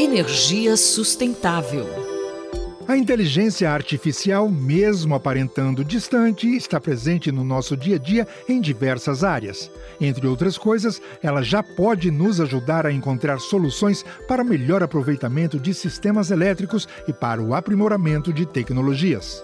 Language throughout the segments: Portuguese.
Energia sustentável. A inteligência artificial, mesmo aparentando distante, está presente no nosso dia a dia em diversas áreas. Entre outras coisas, ela já pode nos ajudar a encontrar soluções para melhor aproveitamento de sistemas elétricos e para o aprimoramento de tecnologias.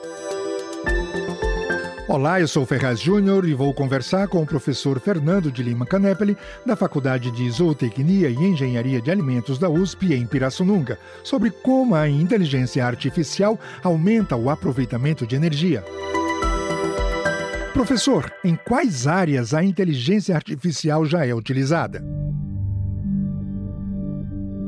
Olá, eu sou Ferraz Júnior e vou conversar com o professor Fernando de Lima Canepeli, da Faculdade de Zootecnia e Engenharia de Alimentos da USP em Pirassununga, sobre como a inteligência artificial aumenta o aproveitamento de energia. Professor, em quais áreas a inteligência artificial já é utilizada?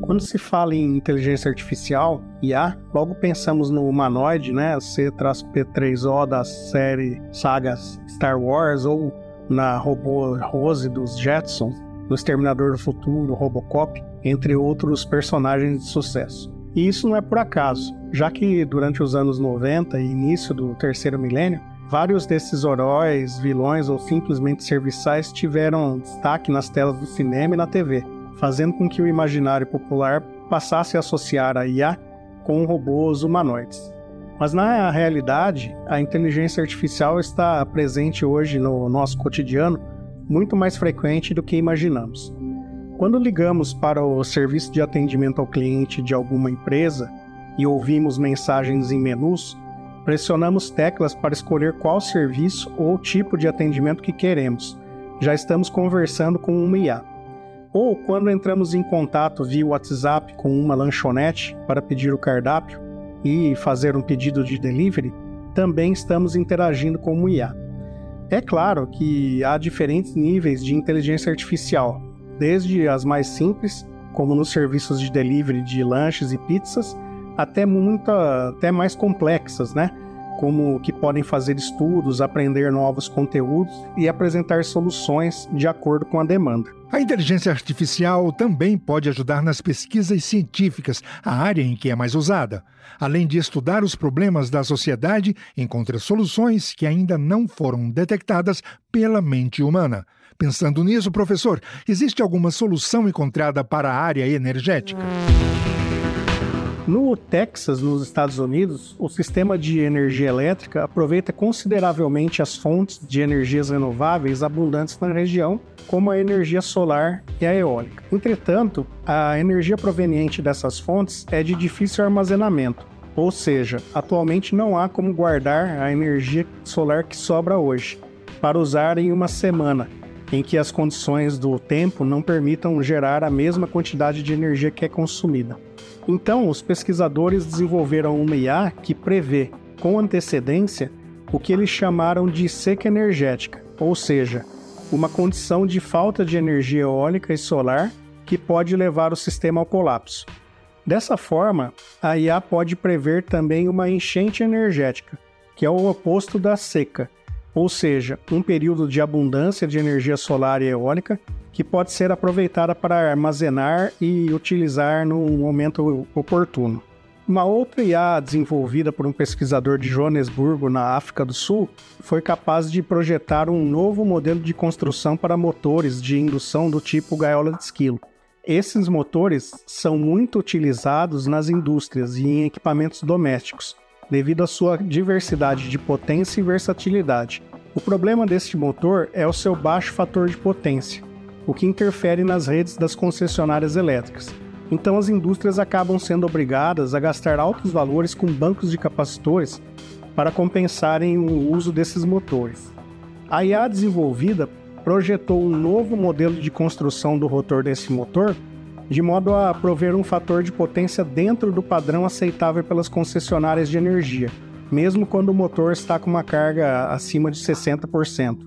Quando se fala em inteligência artificial, IA, logo pensamos no humanoide, né? C-P3O da série sagas Star Wars ou na robô Rose dos Jetsons, no Exterminador do Futuro, Robocop, entre outros personagens de sucesso. E isso não é por acaso, já que durante os anos 90 e início do terceiro milênio, vários desses heróis, vilões ou simplesmente serviçais tiveram destaque nas telas do cinema e na TV fazendo com que o imaginário popular passasse a associar a IA com robôs humanoides. Mas na realidade, a inteligência artificial está presente hoje no nosso cotidiano muito mais frequente do que imaginamos. Quando ligamos para o serviço de atendimento ao cliente de alguma empresa e ouvimos mensagens em menus, pressionamos teclas para escolher qual serviço ou tipo de atendimento que queremos. Já estamos conversando com uma IA. Ou quando entramos em contato via WhatsApp com uma lanchonete para pedir o cardápio e fazer um pedido de delivery, também estamos interagindo com o IA. É claro que há diferentes níveis de inteligência artificial, desde as mais simples, como nos serviços de delivery de lanches e pizzas, até muita, até mais complexas, né? Como que podem fazer estudos, aprender novos conteúdos e apresentar soluções de acordo com a demanda. A inteligência artificial também pode ajudar nas pesquisas científicas, a área em que é mais usada. Além de estudar os problemas da sociedade, encontra soluções que ainda não foram detectadas pela mente humana. Pensando nisso, professor, existe alguma solução encontrada para a área energética? No Texas, nos Estados Unidos, o sistema de energia elétrica aproveita consideravelmente as fontes de energias renováveis abundantes na região, como a energia solar e a eólica. Entretanto, a energia proveniente dessas fontes é de difícil armazenamento, ou seja, atualmente não há como guardar a energia solar que sobra hoje para usar em uma semana, em que as condições do tempo não permitam gerar a mesma quantidade de energia que é consumida. Então, os pesquisadores desenvolveram uma IA que prevê, com antecedência, o que eles chamaram de seca energética, ou seja, uma condição de falta de energia eólica e solar que pode levar o sistema ao colapso. Dessa forma, a IA pode prever também uma enchente energética, que é o oposto da seca, ou seja, um período de abundância de energia solar e eólica que pode ser aproveitada para armazenar e utilizar no momento oportuno. Uma outra IA desenvolvida por um pesquisador de Joanesburgo, na África do Sul, foi capaz de projetar um novo modelo de construção para motores de indução do tipo gaiola de esquilo. Esses motores são muito utilizados nas indústrias e em equipamentos domésticos, devido à sua diversidade de potência e versatilidade. O problema deste motor é o seu baixo fator de potência, o que interfere nas redes das concessionárias elétricas. Então as indústrias acabam sendo obrigadas a gastar altos valores com bancos de capacitores para compensarem o uso desses motores. A IA desenvolvida projetou um novo modelo de construção do rotor desse motor, de modo a prover um fator de potência dentro do padrão aceitável pelas concessionárias de energia, mesmo quando o motor está com uma carga acima de 60%.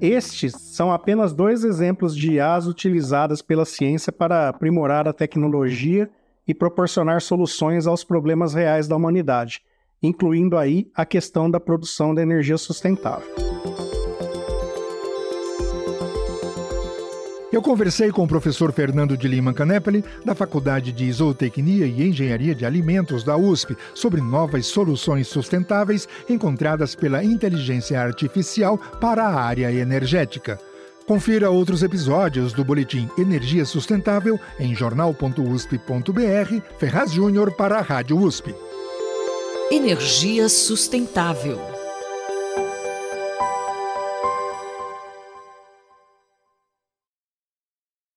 Estes são apenas dois exemplos de IAs utilizadas pela ciência para aprimorar a tecnologia e proporcionar soluções aos problemas reais da humanidade, incluindo aí a questão da produção de energia sustentável. Eu conversei com o professor Fernando de Lima Canepeli, da Faculdade de Zootecnia e Engenharia de Alimentos da USP, sobre novas soluções sustentáveis encontradas pela inteligência artificial para a área energética. Confira outros episódios do Boletim Energia Sustentável em jornal.usp.br, Ferraz Júnior para a Rádio USP. Energia Sustentável.